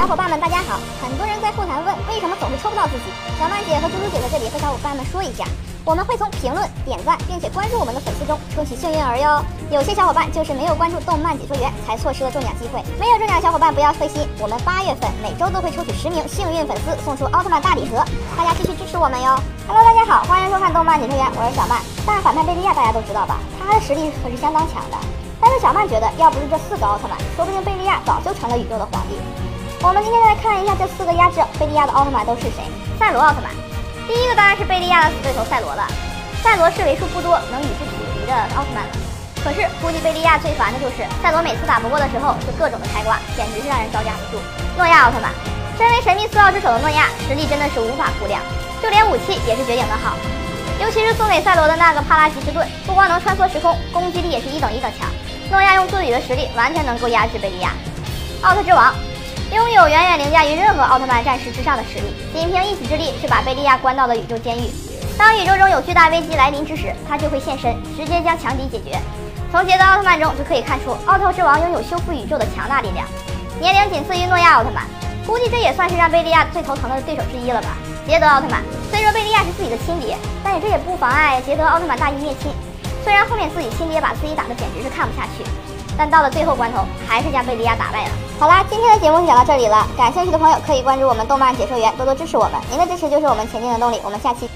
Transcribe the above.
小伙伴们，大家好！很多人在后台问，为什么总是抽不到自己？小曼姐和猪猪姐在这里和小伙伴们说一下，我们会从评论、点赞并且关注我们的粉丝中抽取幸运儿哟。有些小伙伴就是没有关注动漫解说员，才错失了中奖机会。没有中奖的小伙伴不要灰心，我们八月份每周都会抽取十名幸运粉丝，送出奥特曼大礼盒，大家继续支持我们哟。Hello，大家好，欢迎收看动漫解说员，我是小曼。大反派贝利亚大家都知道吧？他的实力可是相当强的。但是小曼觉得，要不是这四个奥特曼，说不定贝利亚早就成了宇宙的皇帝。我们今天来看一下这四个压制贝利亚的奥特曼都是谁。赛罗奥特曼，第一个当然是贝利亚的死对头赛罗了。赛罗是为数不多能与之匹敌的奥特曼了。可是估计贝利亚最烦的就是赛罗每次打不过的时候就各种的开挂，简直是让人招架不住。诺亚奥特曼，身为神秘四奥之首的诺亚，实力真的是无法估量，就连武器也是绝顶的好。尤其是送给赛罗的那个帕拉吉斯盾，不光能穿梭时空，攻击力也是一等一等强。诺亚用自己的实力完全能够压制贝利亚。奥特之王拥有远远凌驾于任何奥特曼战士之上的实力，仅凭一己之力是把贝利亚关到了宇宙监狱。当宇宙中有巨大危机来临之时，他就会现身，直接将强敌解决。从捷德奥特曼中就可以看出，奥特之王拥有修复宇宙的强大力量，年龄仅次于诺亚奥特曼，估计这也算是让贝利亚最头疼的对手之一了吧。捷德奥特曼虽说贝利亚是自己的亲爹，但是这也不妨碍捷德奥特曼大义灭亲。虽然后面自己亲爹把自己打的简直是看不下去，但到了最后关头，还是将贝利亚打败了。好啦，今天的节目就讲到这里了，感兴趣的朋友可以关注我们动漫解说员，多多支持我们，您的支持就是我们前进的动力。我们下期。